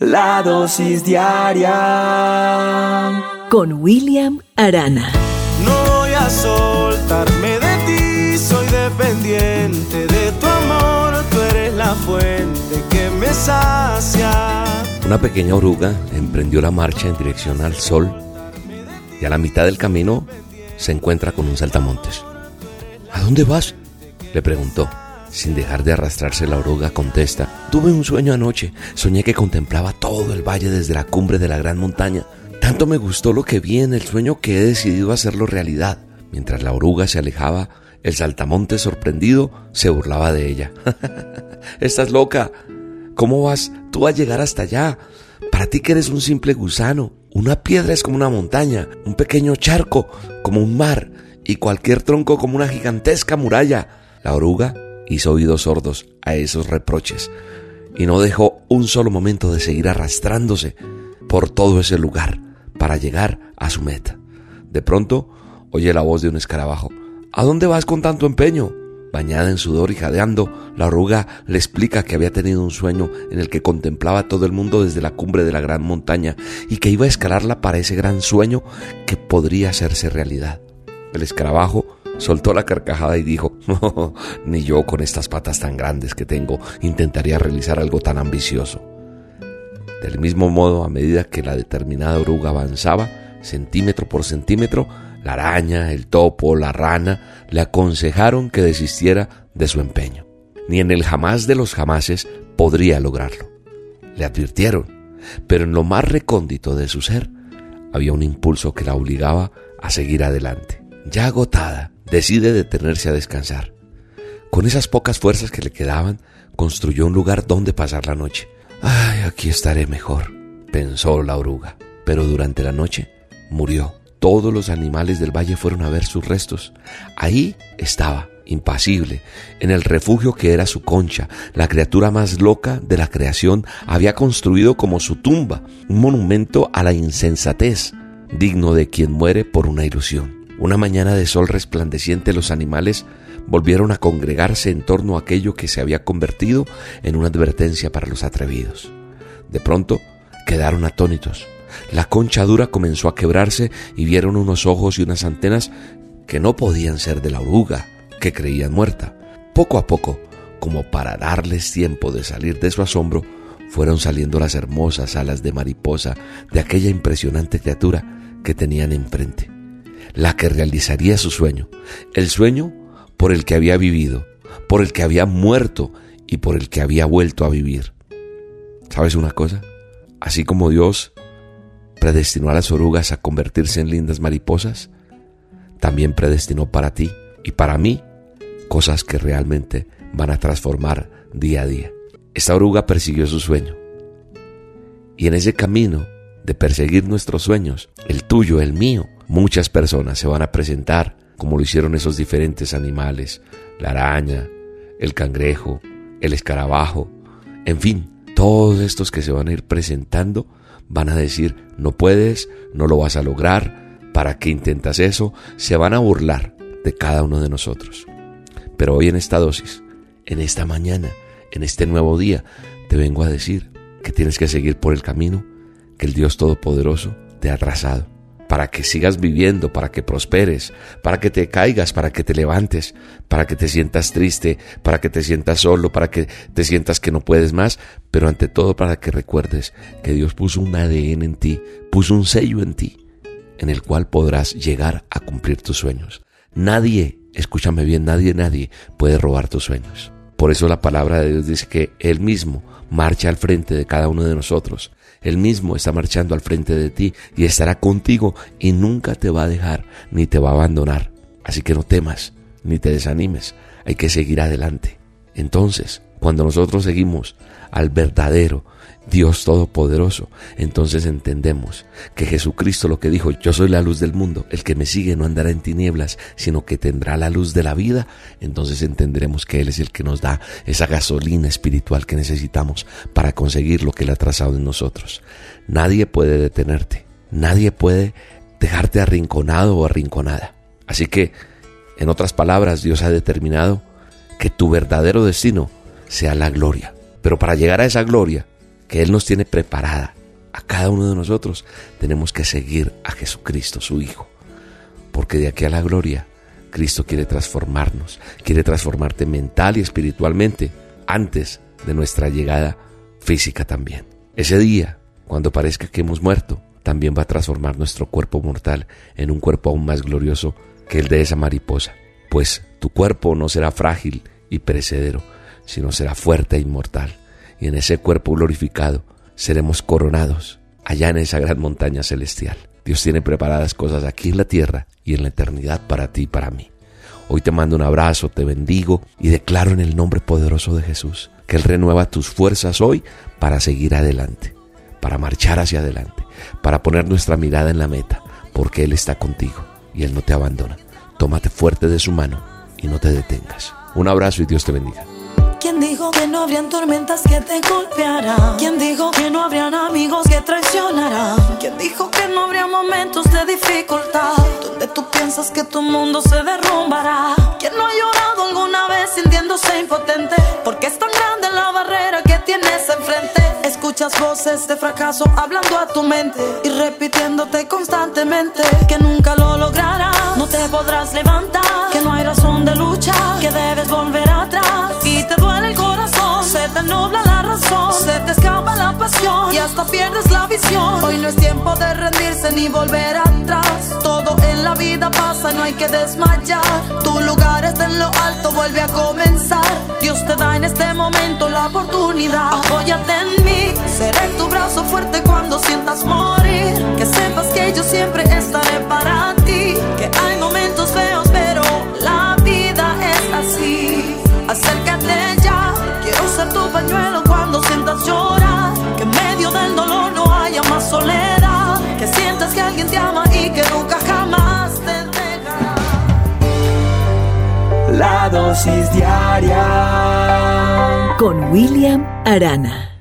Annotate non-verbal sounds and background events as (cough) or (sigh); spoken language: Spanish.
La dosis diaria con William Arana. No voy a soltarme de ti, soy dependiente de tu amor, tú eres la fuente que me sacia. Una pequeña oruga emprendió la marcha en dirección al sol y a la mitad del camino se encuentra con un saltamontes. ¿A dónde vas? le preguntó. Sin dejar de arrastrarse la oruga contesta, tuve un sueño anoche, soñé que contemplaba todo el valle desde la cumbre de la gran montaña. Tanto me gustó lo que vi en el sueño que he decidido hacerlo realidad. Mientras la oruga se alejaba, el saltamonte sorprendido se burlaba de ella. (laughs) Estás loca. ¿Cómo vas tú a llegar hasta allá? Para ti que eres un simple gusano. Una piedra es como una montaña, un pequeño charco como un mar y cualquier tronco como una gigantesca muralla. La oruga hizo oídos sordos a esos reproches y no dejó un solo momento de seguir arrastrándose por todo ese lugar para llegar a su meta. De pronto oye la voz de un escarabajo. ¿A dónde vas con tanto empeño? Bañada en sudor y jadeando, la oruga le explica que había tenido un sueño en el que contemplaba todo el mundo desde la cumbre de la gran montaña y que iba a escalarla para ese gran sueño que podría hacerse realidad. El escarabajo soltó la carcajada y dijo, (laughs) ni yo con estas patas tan grandes que tengo intentaría realizar algo tan ambicioso. Del mismo modo, a medida que la determinada oruga avanzaba, centímetro por centímetro, la araña, el topo, la rana le aconsejaron que desistiera de su empeño. Ni en el jamás de los jamases podría lograrlo. Le advirtieron, pero en lo más recóndito de su ser había un impulso que la obligaba a seguir adelante. Ya agotada, decide detenerse a descansar. Con esas pocas fuerzas que le quedaban, construyó un lugar donde pasar la noche. Ay, aquí estaré mejor, pensó la oruga. Pero durante la noche murió. Todos los animales del valle fueron a ver sus restos. Ahí estaba, impasible, en el refugio que era su concha. La criatura más loca de la creación había construido como su tumba, un monumento a la insensatez, digno de quien muere por una ilusión. Una mañana de sol resplandeciente los animales volvieron a congregarse en torno a aquello que se había convertido en una advertencia para los atrevidos. De pronto quedaron atónitos. La concha dura comenzó a quebrarse y vieron unos ojos y unas antenas que no podían ser de la oruga, que creían muerta. Poco a poco, como para darles tiempo de salir de su asombro, fueron saliendo las hermosas alas de mariposa de aquella impresionante criatura que tenían enfrente la que realizaría su sueño, el sueño por el que había vivido, por el que había muerto y por el que había vuelto a vivir. ¿Sabes una cosa? Así como Dios predestinó a las orugas a convertirse en lindas mariposas, también predestinó para ti y para mí cosas que realmente van a transformar día a día. Esta oruga persiguió su sueño. Y en ese camino de perseguir nuestros sueños, el tuyo, el mío, muchas personas se van a presentar como lo hicieron esos diferentes animales, la araña, el cangrejo, el escarabajo, en fin, todos estos que se van a ir presentando van a decir, no puedes, no lo vas a lograr, ¿para qué intentas eso? Se van a burlar de cada uno de nosotros. Pero hoy en esta dosis, en esta mañana, en este nuevo día, te vengo a decir que tienes que seguir por el camino que el Dios Todopoderoso te ha trazado, para que sigas viviendo, para que prosperes, para que te caigas, para que te levantes, para que te sientas triste, para que te sientas solo, para que te sientas que no puedes más, pero ante todo para que recuerdes que Dios puso un ADN en ti, puso un sello en ti, en el cual podrás llegar a cumplir tus sueños. Nadie, escúchame bien, nadie, nadie puede robar tus sueños. Por eso la palabra de Dios dice que Él mismo marcha al frente de cada uno de nosotros él mismo está marchando al frente de ti y estará contigo y nunca te va a dejar ni te va a abandonar. Así que no temas ni te desanimes, hay que seguir adelante. Entonces, cuando nosotros seguimos al verdadero Dios Todopoderoso, entonces entendemos que Jesucristo lo que dijo, yo soy la luz del mundo, el que me sigue no andará en tinieblas, sino que tendrá la luz de la vida, entonces entenderemos que Él es el que nos da esa gasolina espiritual que necesitamos para conseguir lo que Él ha trazado en nosotros. Nadie puede detenerte, nadie puede dejarte arrinconado o arrinconada. Así que, en otras palabras, Dios ha determinado que tu verdadero destino sea la gloria. Pero para llegar a esa gloria, que Él nos tiene preparada a cada uno de nosotros, tenemos que seguir a Jesucristo, su Hijo. Porque de aquí a la gloria, Cristo quiere transformarnos, quiere transformarte mental y espiritualmente antes de nuestra llegada física también. Ese día, cuando parezca que hemos muerto, también va a transformar nuestro cuerpo mortal en un cuerpo aún más glorioso que el de esa mariposa. Pues tu cuerpo no será frágil y perecedero, sino será fuerte e inmortal. Y en ese cuerpo glorificado seremos coronados allá en esa gran montaña celestial. Dios tiene preparadas cosas aquí en la tierra y en la eternidad para ti y para mí. Hoy te mando un abrazo, te bendigo y declaro en el nombre poderoso de Jesús que Él renueva tus fuerzas hoy para seguir adelante, para marchar hacia adelante, para poner nuestra mirada en la meta, porque Él está contigo y Él no te abandona. Tómate fuerte de su mano y no te detengas. Un abrazo y Dios te bendiga. ¿Quién dijo que no habrían tormentas que te golpearán? ¿Quién dijo que no habrían amigos que traicionarán? ¿Quién dijo que no habría momentos de dificultad? Donde tú piensas que tu mundo se derrumbará. ¿Quién no ha llorado alguna vez sintiéndose impotente? Porque es tan grande la barrera que tienes enfrente. Escuchas voces de fracaso hablando a tu mente y repitiéndote constantemente que nunca lo lograrás. No te podrás levantar, que no hay razón de lucha, que debes volver atrás se te escapa la pasión y hasta pierdes la visión. Hoy no es tiempo de rendirse ni volver atrás. Todo en la vida pasa, no hay que desmayar. Tu lugar está en lo alto, vuelve a comenzar. Dios te da en este momento la oportunidad. Apóyate en mí, seré tu brazo fuerte cuando sientas Con William Arana.